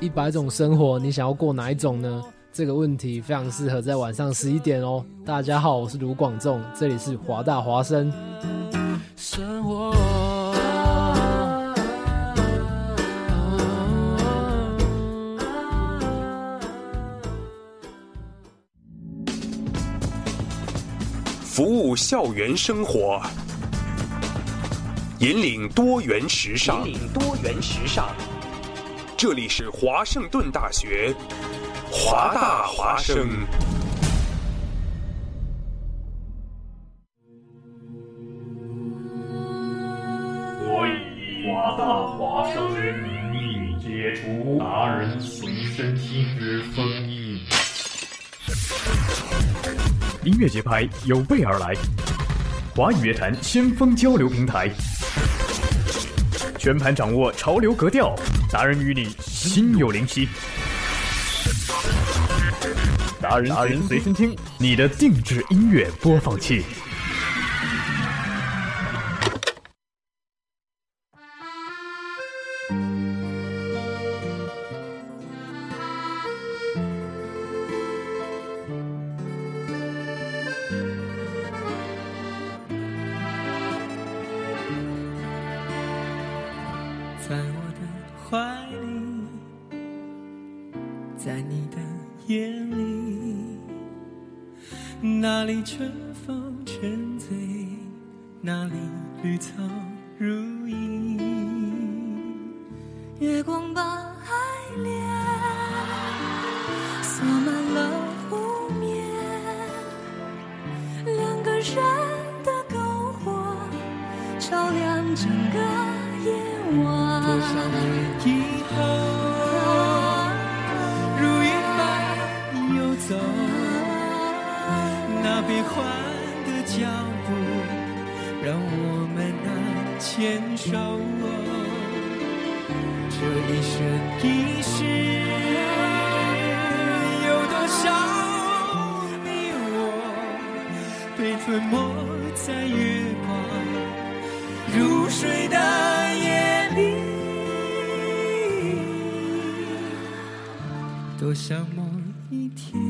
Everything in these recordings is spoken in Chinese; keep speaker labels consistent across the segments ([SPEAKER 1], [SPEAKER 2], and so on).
[SPEAKER 1] 一百种生活，你想要过哪一种呢？这个问题非常适合在晚上十一点哦。大家好，我是卢广仲，这里是华大华生。生活。
[SPEAKER 2] 服务校园生活，引领多元时尚。
[SPEAKER 3] 引领多元时尚。
[SPEAKER 2] 这里是华盛顿大学，华大华生。
[SPEAKER 4] 我以华大华生之名义解除达人随身听之封印。音乐节拍有备而来，华语乐坛先锋交流平台，全盘掌握潮流格调，达人与你心有灵犀。达人达人随身听，你的定制音乐播放器。
[SPEAKER 5] 洒满了湖面两个人的篝火照亮整个夜晚多少年以后如云般游走那变换的脚步让我们难牵手这一生一世吞没在月光如水的夜里，多想某一天。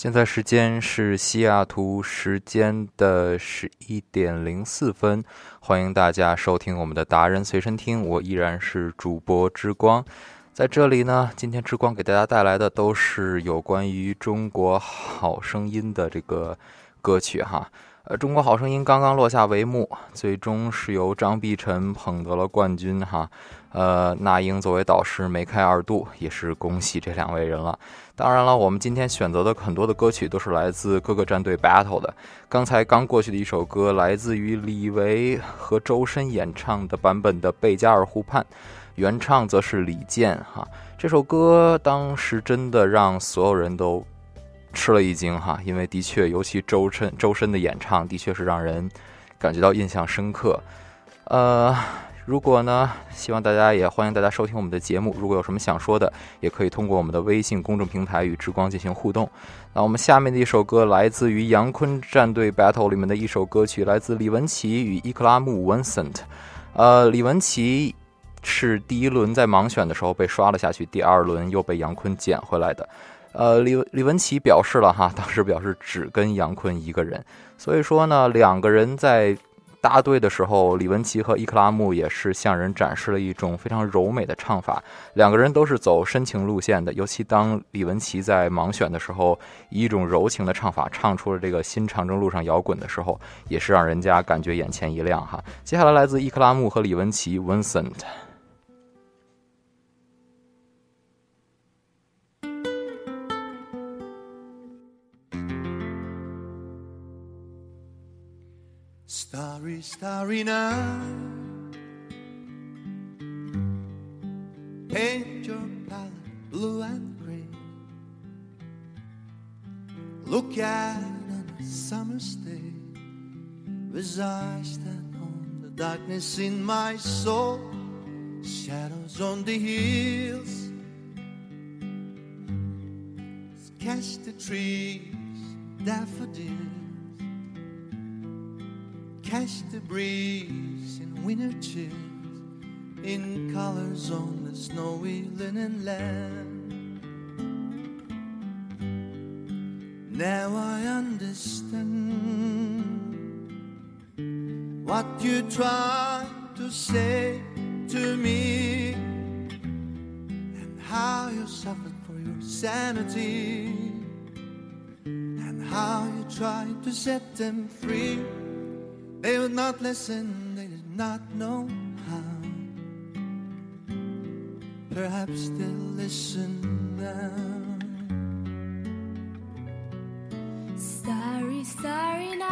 [SPEAKER 6] 现在时间是西雅图时间的十一点零四分，欢迎大家收听我们的达人随身听，我依然是主播之光，在这里呢，今天之光给大家带来的都是有关于中国好声音的这个歌曲哈。呃，中国好声音刚刚落下帷幕，最终是由张碧晨捧得了冠军哈。呃，那英作为导师梅开二度，也是恭喜这两位人了。当然了，我们今天选择的很多的歌曲都是来自各个战队 battle 的。刚才刚过去的一首歌，来自于李维和周深演唱的版本的《贝加尔湖畔》。原唱则是李健哈。这首歌当时真的让所有人都吃了一惊哈，因为的确，尤其周深周深的演唱，的确是让人感觉到印象深刻。呃。如果呢，希望大家也欢迎大家收听我们的节目。如果有什么想说的，也可以通过我们的微信公众平台与之光进行互动。那我们下面的一首歌来自于杨坤战队 battle 里面的一首歌曲，来自李文琪与伊克拉木 Vincent。呃，李文琪是第一轮在盲选的时候被刷了下去，第二轮又被杨坤捡回来的。呃，李李文琪表示了哈，当时表示只跟杨坤一个人，所以说呢，两个人在。搭队的时候，李文琪和伊克拉木也是向人展示了一种非常柔美的唱法。两个人都是走深情路线的，尤其当李文琪在盲选的时候，以一种柔情的唱法唱出了这个新长征路上摇滚的时候，也是让人家感觉眼前一亮哈。接下来来自伊克拉木和李文琪，Vincent。
[SPEAKER 7] Starry, starry night. Paint your palette blue and gray. Look at on a summer's day eyes that on the darkness in my soul, shadows on the hills. Catch the trees, daffodils catch the breeze in winter chills in colors on the snowy linen land. Now I understand what you tried to say to me and how you suffered for your sanity and how you tried to set them free. They would not listen, they did not know how. Perhaps they'll listen now.
[SPEAKER 8] Starry, starry night.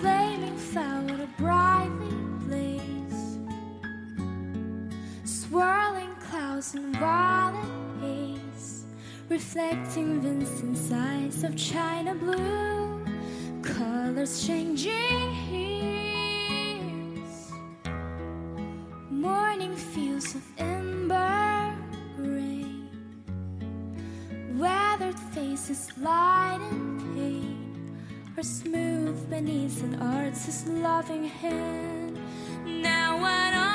[SPEAKER 8] Flaming flower, a brightly blaze. Swirling clouds and violet haze reflecting Vincent's eyes of china blue, colors changing hues. Morning fields of ember gray, weathered faces light and pain, are smooth beneath an artist's loving hand. Now I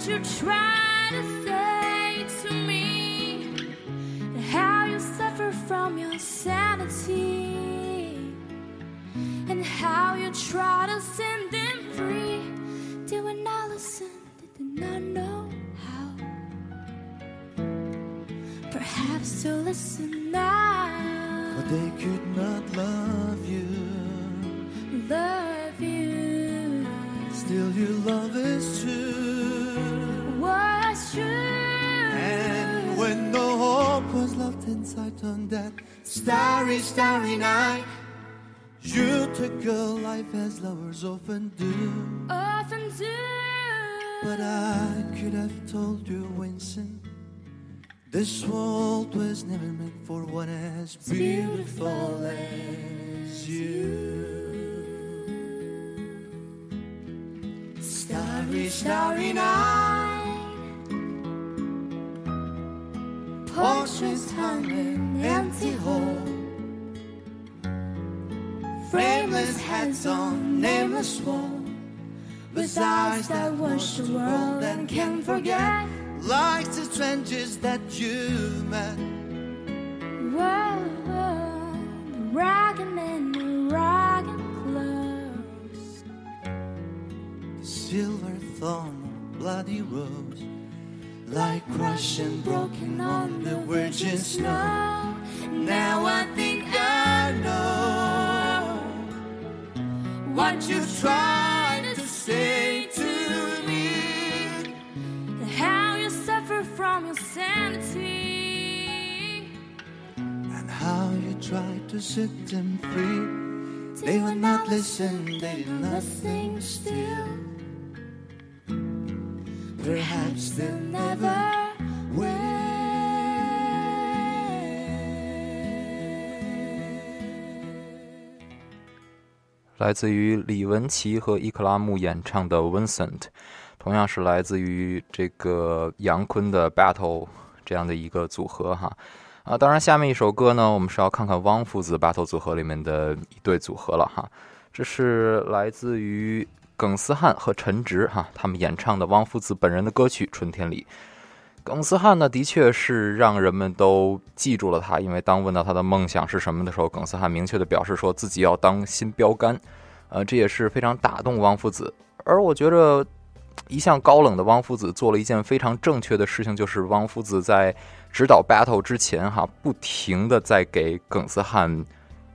[SPEAKER 8] what you try to say to me, and how you suffer from your sanity, and how you try to set them free. They would not listen, they did not know how. Perhaps to listen now,
[SPEAKER 7] But they could not love you.
[SPEAKER 8] love you
[SPEAKER 7] Still, your love is true.
[SPEAKER 8] True.
[SPEAKER 7] And when the hope was left inside on that starry, starry night, you took your life as lovers often do.
[SPEAKER 8] often do.
[SPEAKER 7] But I could have told you, Winston, this world was never meant for one as beautiful as you. Starry, starry night. Portraits hung in empty hall. Frameless heads on nameless wall. With eyes that watch the world and can't forget. Like the strangers that you met.
[SPEAKER 8] Whoa, whoa, the ragged men, the ragged clothes.
[SPEAKER 7] Silver thorn bloody rose. Like crushed and broken on the virgin snow. Now I think I know what you tried to say to me.
[SPEAKER 8] How you suffer from your sanity.
[SPEAKER 7] And how you tried to set them free.
[SPEAKER 9] They would not listen, they did nothing still. Perhaps they never will.
[SPEAKER 6] 来自于李文琪和伊克拉木演唱的《Vincent》，同样是来自于这个杨坤的《Battle》这样的一个组合哈。啊，当然下面一首歌呢，我们是要看看汪夫子 Battle 组合里面的一对组合了哈。这是来自于耿思汉和陈直哈他们演唱的汪夫子本人的歌曲《春天里》。耿思汉呢，的确是让人们都记住了他，因为当问到他的梦想是什么的时候，耿思汉明确的表示说自己要当新标杆，呃，这也是非常打动汪夫子。而我觉着，一向高冷的汪夫子做了一件非常正确的事情，就是汪夫子在指导 battle 之前哈，不停的在给耿思汉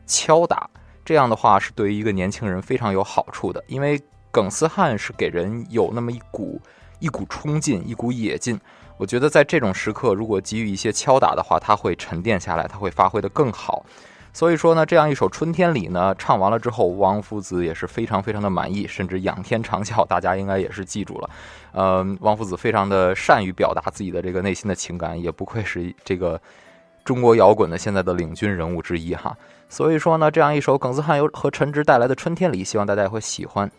[SPEAKER 6] 敲打，这样的话是对于一个年轻人非常有好处的，因为耿思汉是给人有那么一股一股冲劲，一股野劲。我觉得在这种时刻，如果给予一些敲打的话，他会沉淀下来，他会发挥的更好。所以说呢，这样一首《春天里》呢，唱完了之后，王夫子也是非常非常的满意，甚至仰天长啸，大家应该也是记住了。呃，王夫子非常的善于表达自己的这个内心的情感，也不愧是这个中国摇滚的现在的领军人物之一哈。所以说呢，这样一首耿思汉由和陈直带来的《春天里》，希望大家也会喜欢。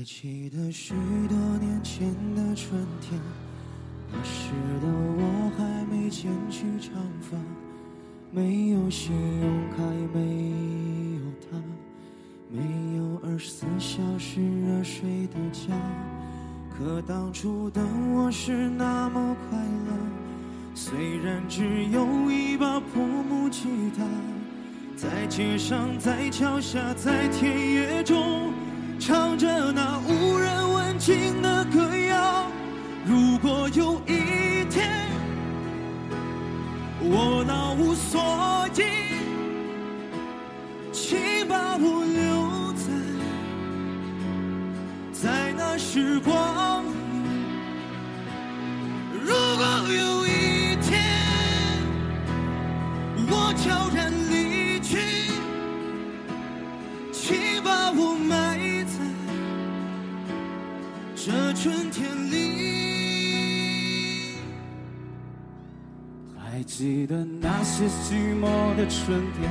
[SPEAKER 9] 还记得许多年前的春天，那时的我还没剪去长发，没有信用卡，也没有他，没有二十四小时热水的家。可当初的我是那么快乐，虽然只有一把破木吉他，在街上，在桥下，在田野中。唱着那无人问津的歌谣。如果有一天我老无所依，请把我留在在那时光春天里，还记得那些寂寞的春天，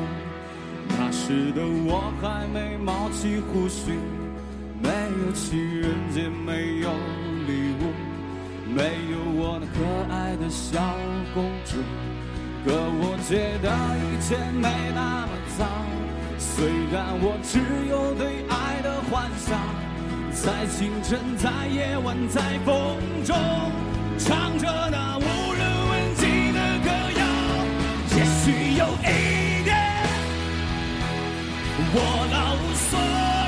[SPEAKER 9] 那时的我还没冒起胡须，没有情人节，没有礼物，没有我那可爱的小公主。可我觉得一切没那么糟，虽然我只有对爱的幻想。在清晨，在夜晚，在风中，唱着那无人问津的歌谣。也许有一天，我老无所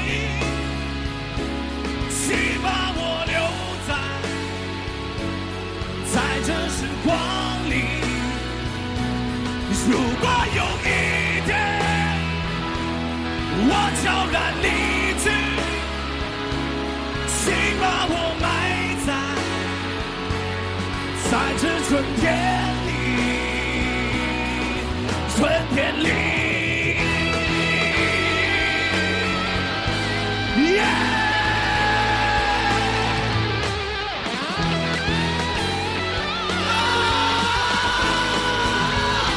[SPEAKER 9] 依，请把我留在在这时光里。如果有一天，我悄然离把我埋在在这春天里，春天里。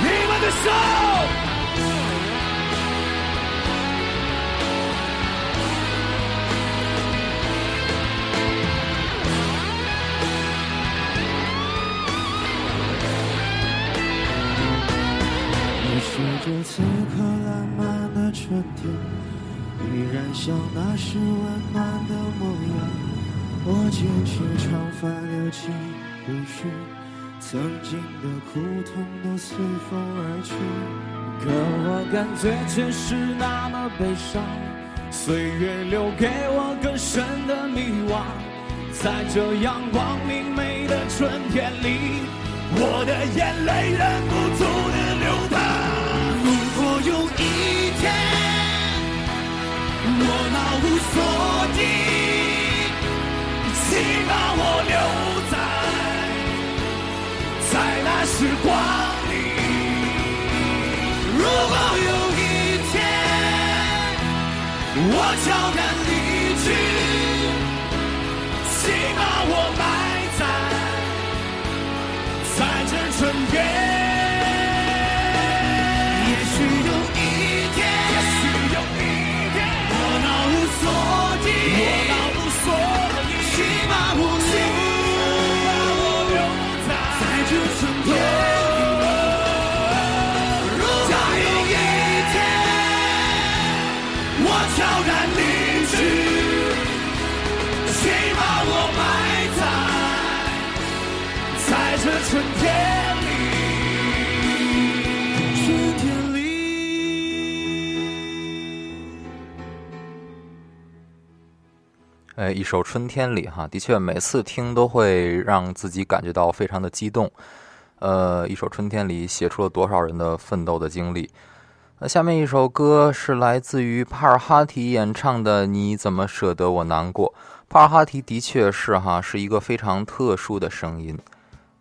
[SPEAKER 9] 你们的手。是温暖的模样。我剪去长发，留起胡须，曾经的苦痛都随风而去。可我感觉却是那么悲伤，岁月留给我更深的迷惘。在这阳光明媚的春天里，我的眼泪忍不住我那无所依，请把我留在在那时光里，如果有一天我悄然离去，
[SPEAKER 6] 哎，一首《春天里》哈，的确每次听都会让自己感觉到非常的激动。呃，一首《春天里》写出了多少人的奋斗的经历。那下面一首歌是来自于帕尔哈提演唱的《你怎么舍得我难过》。帕尔哈提的确是哈，是一个非常特殊的声音。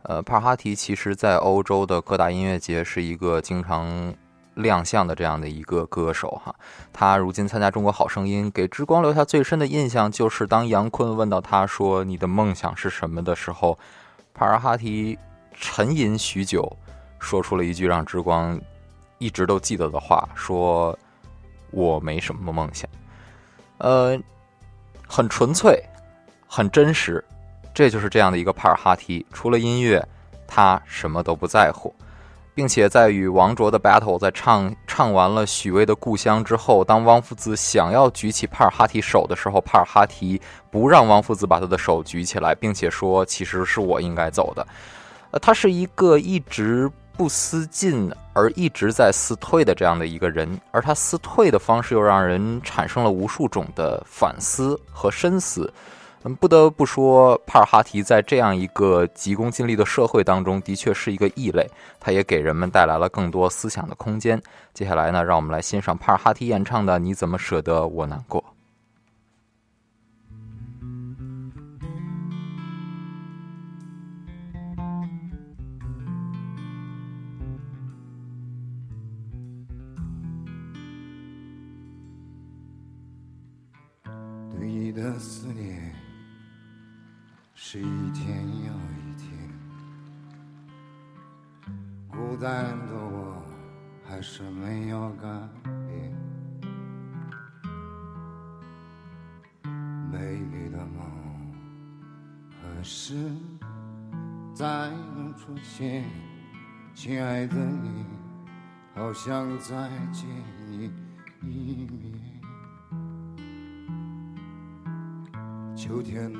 [SPEAKER 6] 呃，帕尔哈提其实在欧洲的各大音乐节是一个经常亮相的这样的一个歌手哈。他如今参加《中国好声音》，给之光留下最深的印象就是当杨坤问到他说“你的梦想是什么”的时候，帕尔哈提沉吟许久，说出了一句让之光一直都记得的话：“说我没什么梦想。”呃，很纯粹，很真实，这就是这样的一个帕尔哈提。除了音乐，他什么都不在乎。并且在与王卓的 battle 在唱唱完了许巍的故乡之后，当汪夫子想要举起帕尔哈提手的时候，帕尔哈提不让汪夫子把他的手举起来，并且说其实是我应该走的。呃，他是一个一直不思进而一直在思退的这样的一个人，而他思退的方式又让人产生了无数种的反思和深思。不得不说，帕尔哈提在这样一个急功近利的社会当中，的确是一个异类。他也给人们带来了更多思想的空间。接下来呢，让我们来欣赏帕尔哈提演唱的《你怎么舍得我难过》。
[SPEAKER 9] 对你的思念是一天又一天，孤单的我还是没有改变。美丽的梦何时再能出现？亲爱的你，好想再见你一面。秋天的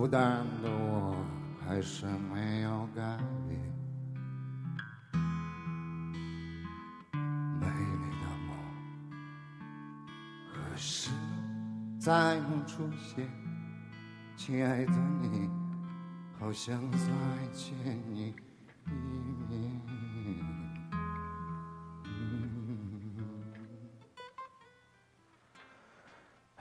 [SPEAKER 5] 孤单的我还是没有改变，美丽的梦何时再能出现？亲爱的你，好想再见你一面。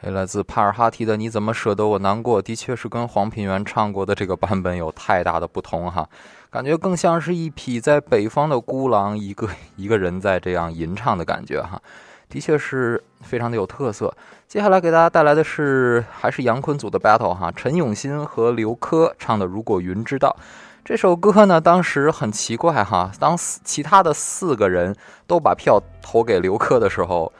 [SPEAKER 6] 来自帕尔哈提的《你怎么舍得我难过》，的确是跟黄品源唱过的这个版本有太大的不同哈，感觉更像是一匹在北方的孤狼，一个 一个人在这样吟唱的感觉哈，的确是非常的有特色。接下来给大家带来的是还是杨坤组的 battle 哈，陈永新和刘珂唱的《如果云知道》这首歌呢，当时很奇怪哈，当其他的四个人都把票投给刘珂的时候。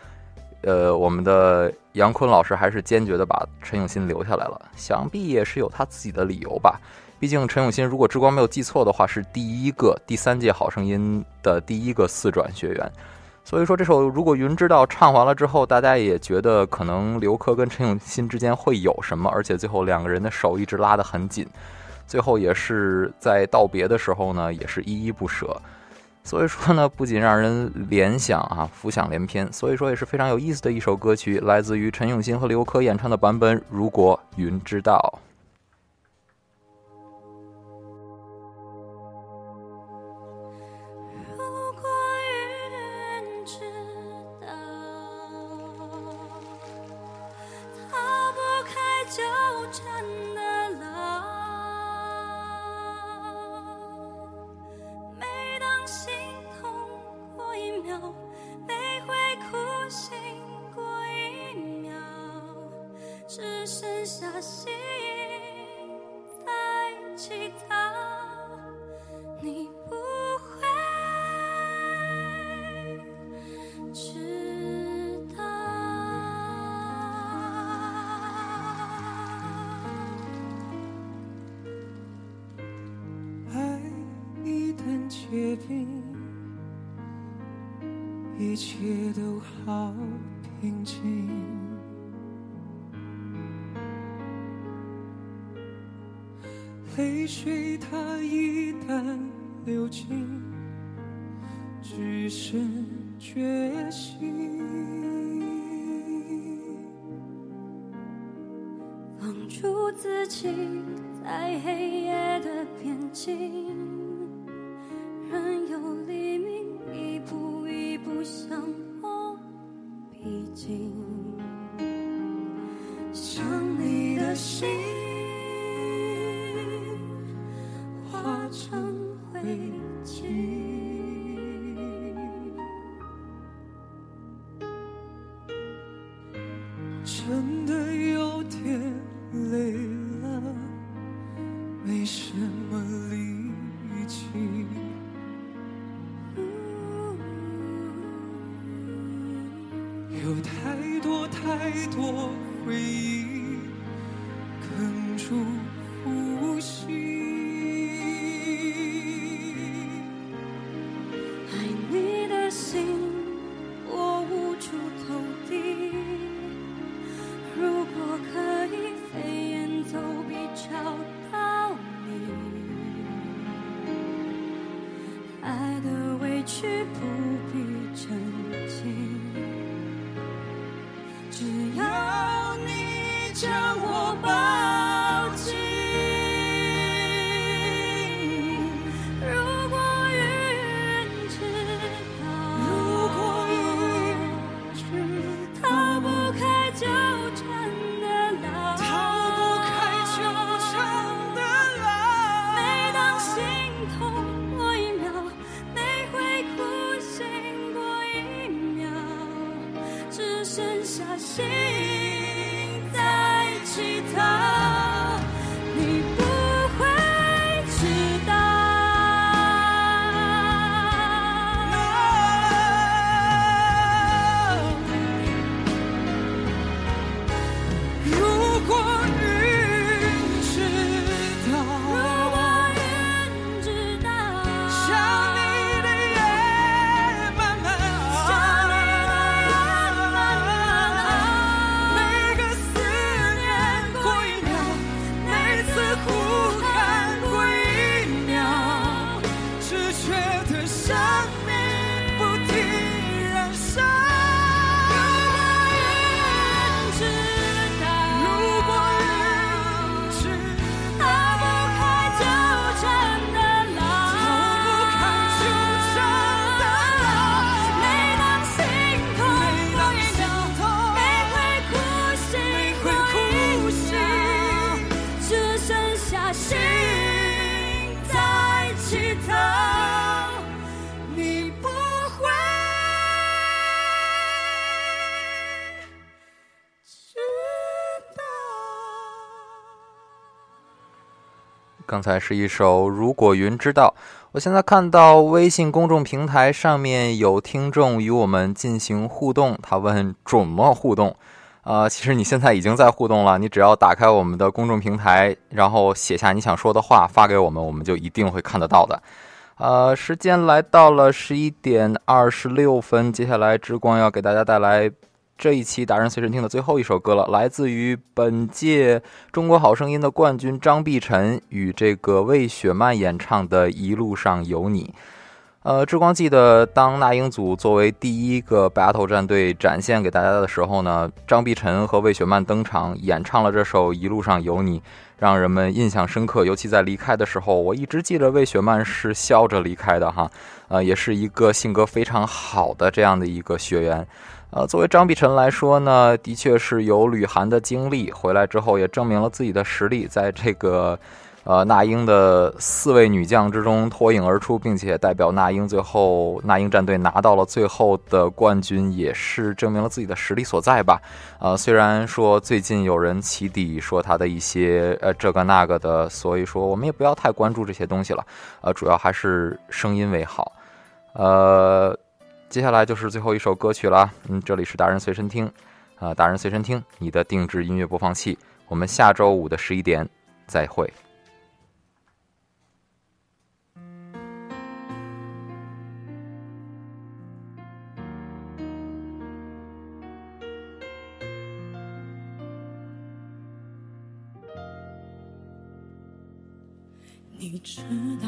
[SPEAKER 6] 呃，我们的杨坤老师还是坚决的把陈永新留下来了，想必也是有他自己的理由吧。毕竟陈永新如果之光没有记错的话，是第一个第三届好声音的第一个四转学员。所以说这首如果云知道唱完了之后，大家也觉得可能刘珂跟陈永新之间会有什么，而且最后两个人的手一直拉得很紧，最后也是在道别的时候呢，也是依依不舍。所以说呢，不仅让人联想啊，浮想联翩，所以说也是非常有意思的一首歌曲，来自于陈永新和刘珂演唱的版本《如果云知道》。
[SPEAKER 5] 都好平静。泪水它一旦流尽，只剩决心。
[SPEAKER 10] 放逐自己在黑夜的边境，
[SPEAKER 5] 有太多太多回忆哽住
[SPEAKER 10] 下心在乞讨。
[SPEAKER 6] 刚才是一首《如果云知道》。我现在看到微信公众平台上面有听众与我们进行互动，他问怎么互动？呃，其实你现在已经在互动了，你只要打开我们的公众平台，然后写下你想说的话发给我们，我们就一定会看得到的。呃，时间来到了十一点二十六分，接下来之光要给大家带来。这一期达人随身听的最后一首歌了，来自于本届中国好声音的冠军张碧晨与这个魏雪曼演唱的《一路上有你》。呃，志光记得当那英组作为第一个 battle 战队展现给大家的时候呢，张碧晨和魏雪曼登场演唱了这首《一路上有你》，让人们印象深刻。尤其在离开的时候，我一直记得魏雪曼是笑着离开的哈，呃，也是一个性格非常好的这样的一个学员。呃，作为张碧晨来说呢，的确是有吕涵的经历，回来之后也证明了自己的实力，在这个呃那英的四位女将之中脱颖而出，并且代表那英最后那英战队拿到了最后的冠军，也是证明了自己的实力所在吧。呃，虽然说最近有人起底说他的一些呃这个那个的，所以说我们也不要太关注这些东西了。呃，主要还是声音为好。呃。接下来就是最后一首歌曲了，嗯，这里是达人随身听，啊，达人随身听，你的定制音乐播放器，我们下周五的十一点再会。
[SPEAKER 5] 你知道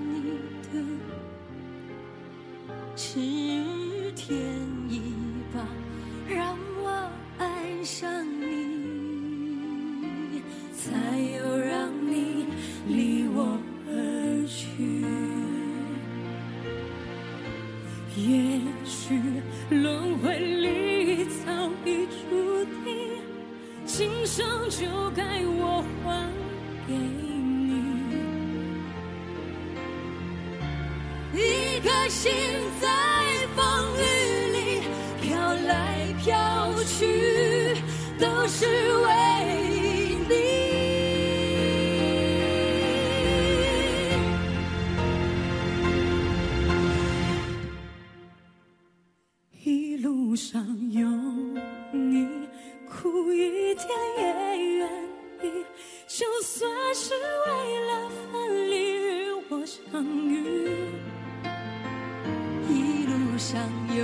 [SPEAKER 5] 是天也愿意，就算是为了分离与我相遇。一路上有